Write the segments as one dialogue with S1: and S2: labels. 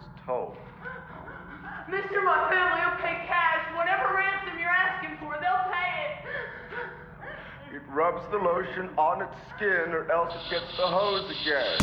S1: does this whenever it's told.
S2: Mister, my family will pay cash. Whatever ransom you're asking for, they'll pay it.
S1: It rubs the lotion on its skin or else it gets the hose again.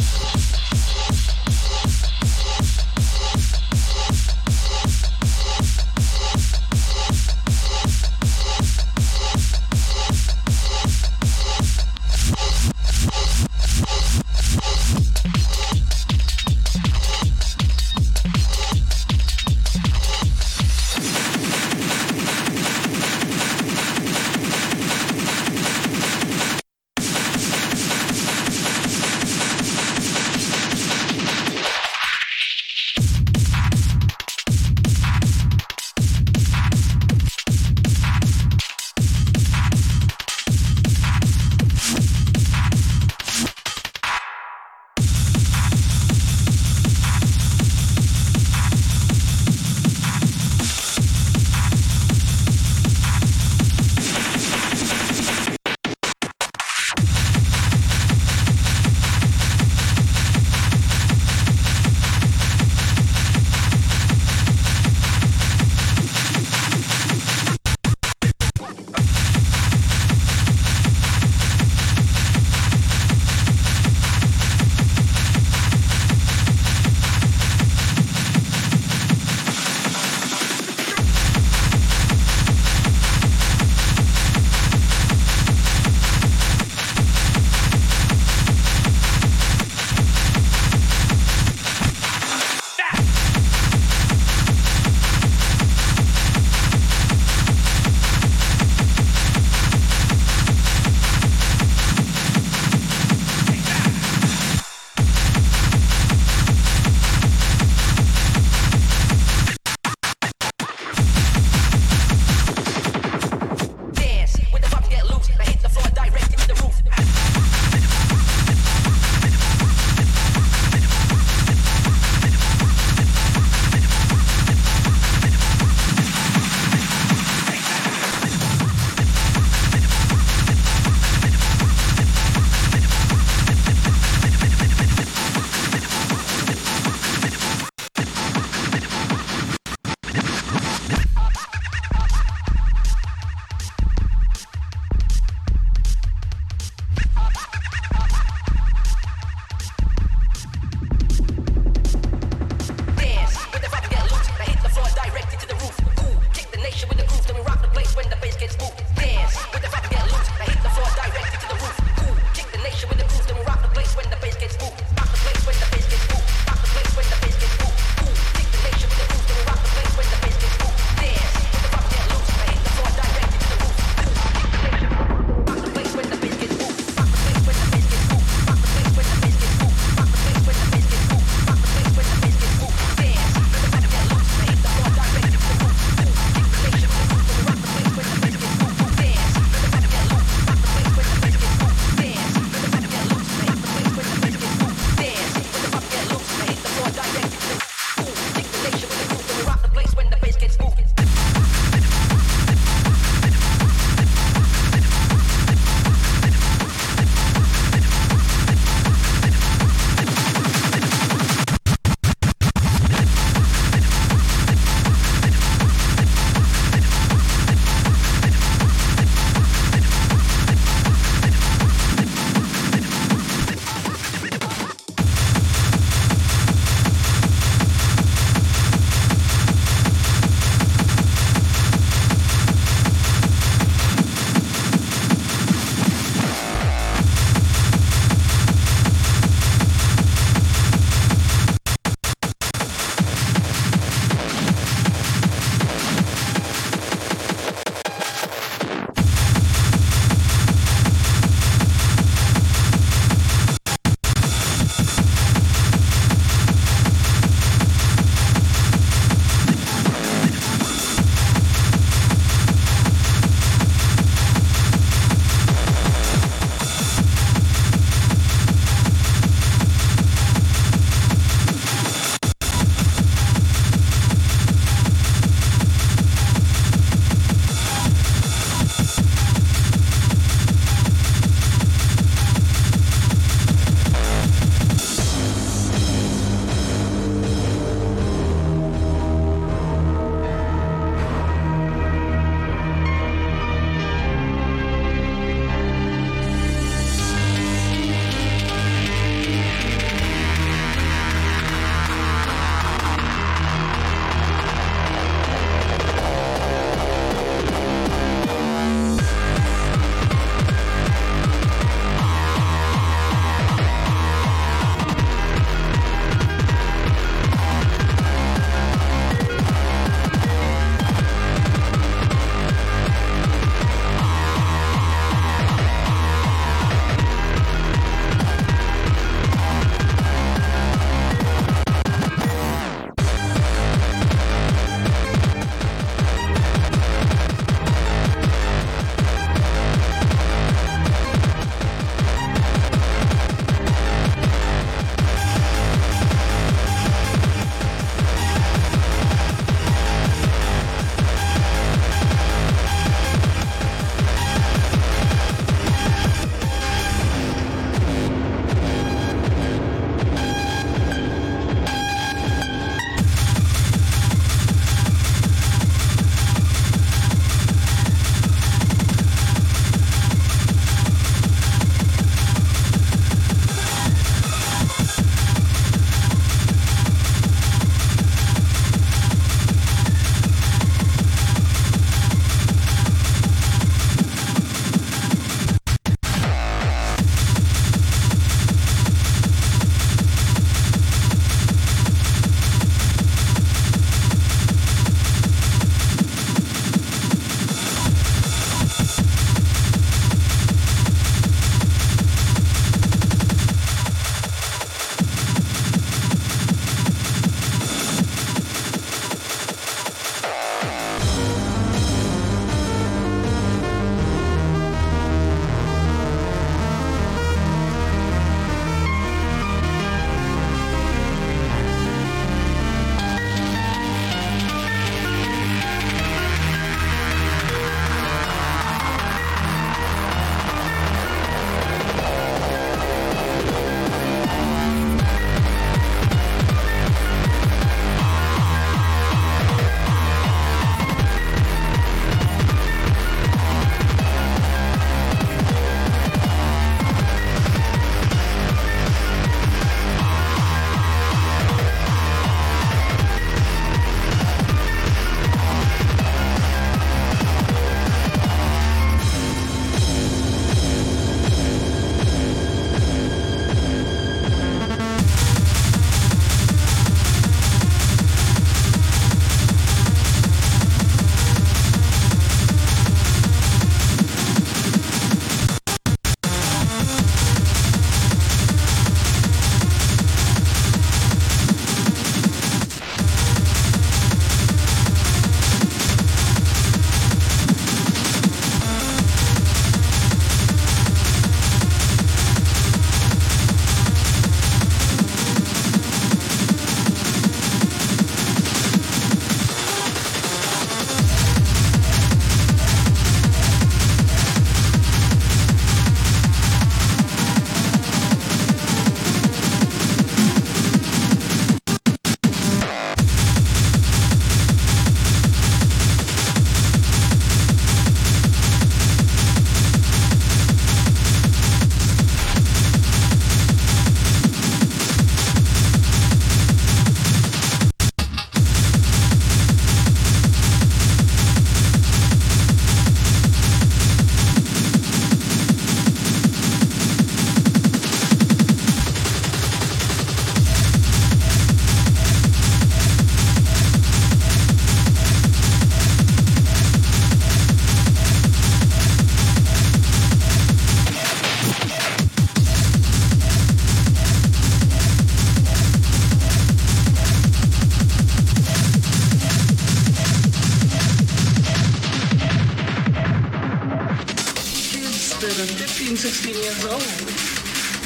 S3: 16 old,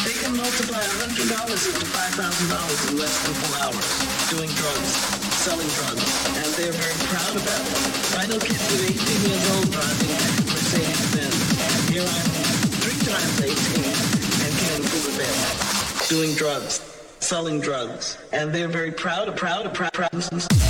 S3: they can multiply $100 into $5,000 in less than four hours doing drugs, selling drugs, and they're very proud about it. I know kids at 18 years old driving Mercedes-Benz. Here I'm three times 18 and prove a bit. Doing drugs, selling drugs, and they're very proud, proud, proud, proud.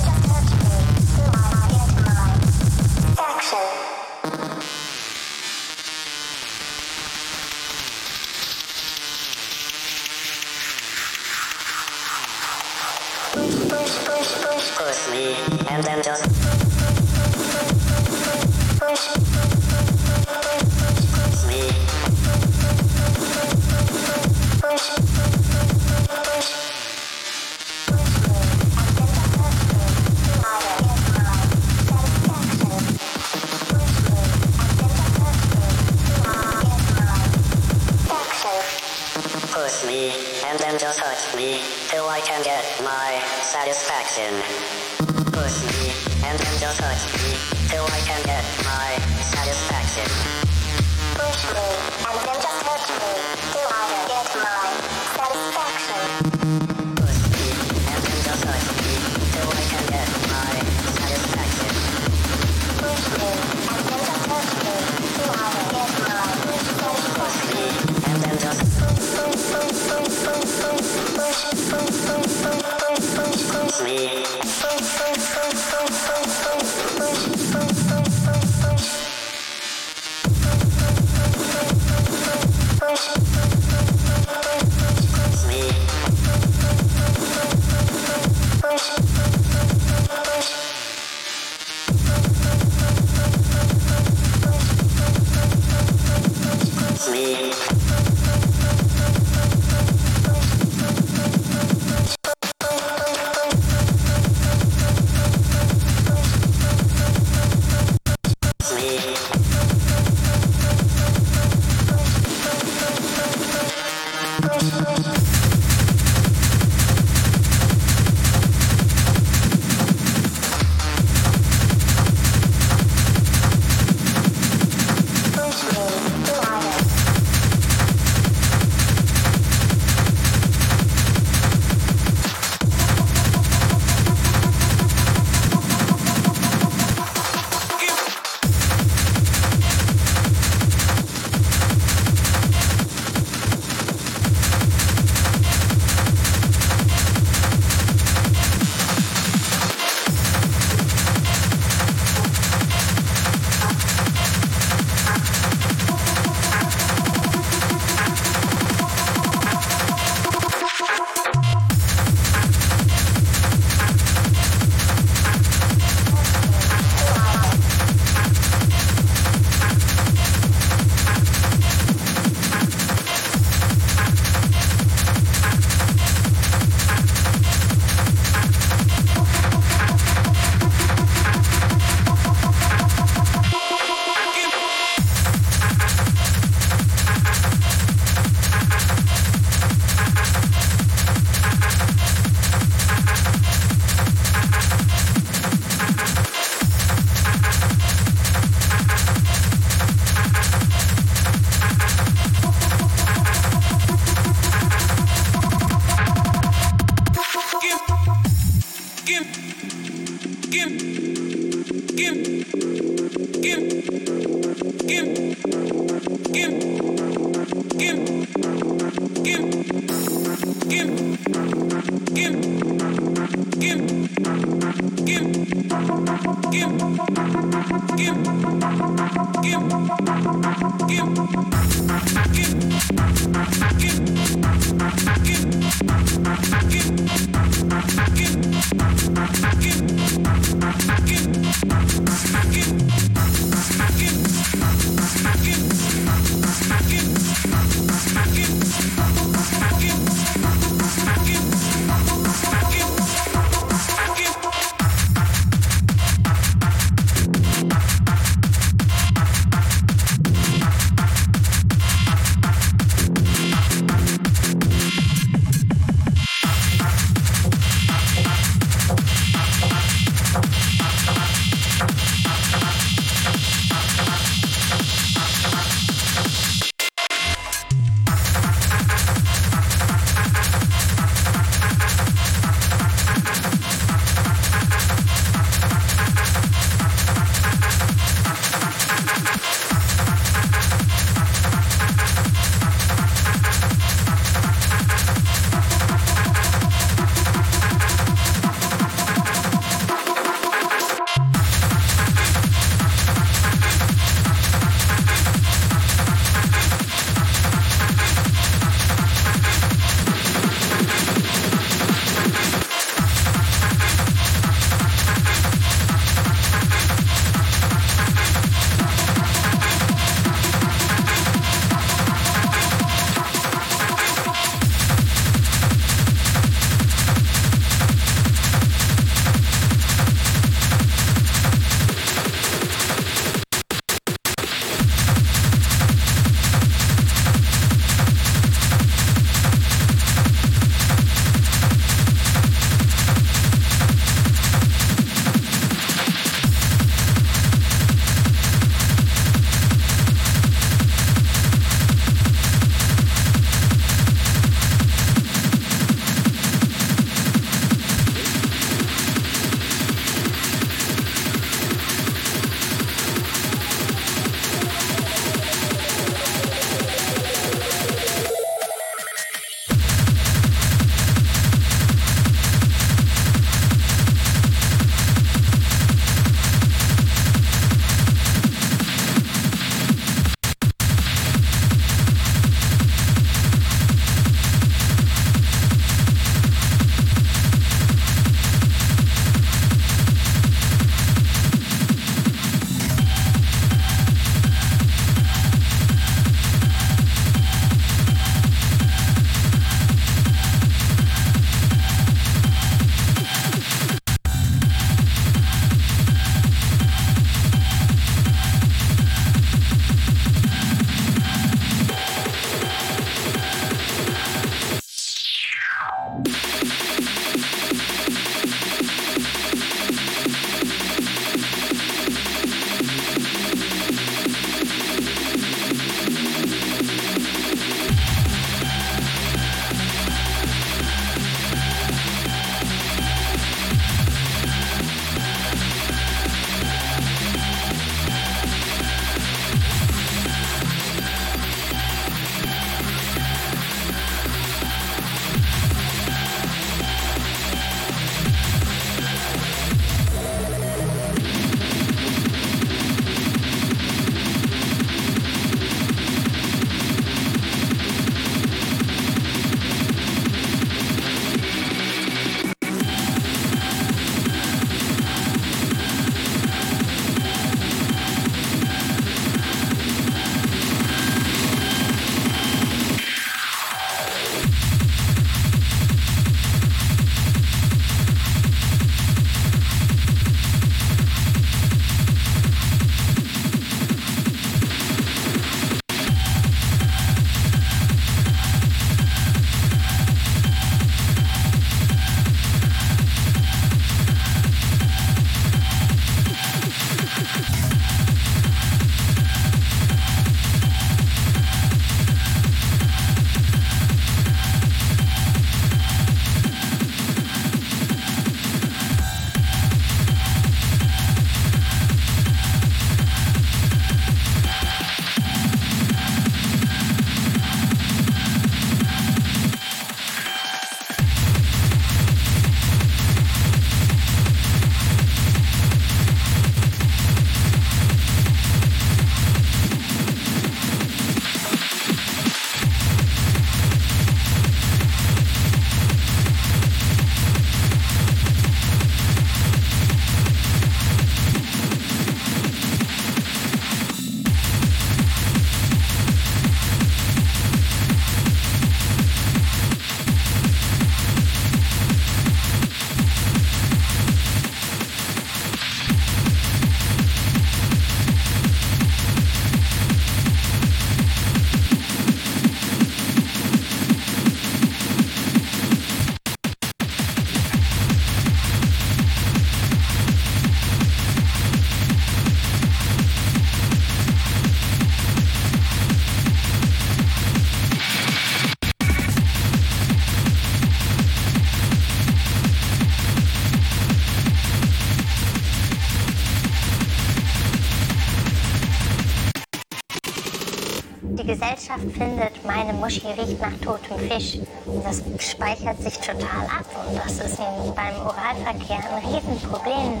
S4: Gesellschaft findet, meine Muschi riecht nach totem Fisch. Und das speichert sich total ab. Und das ist beim Oralverkehr ein Riesenproblem.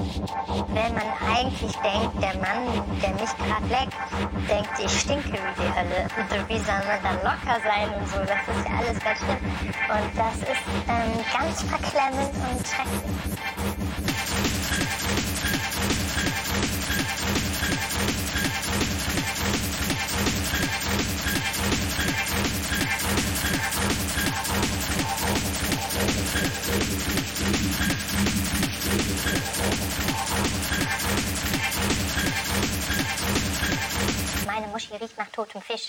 S4: Wenn man eigentlich denkt, der Mann, der mich gerade leckt, denkt, ich stinke wie die Hölle. Und wie soll man dann locker sein und so? Das ist ja alles ganz schlimm. Und das ist ähm, ganz verklemmend und schrecklich. Totem Fisch.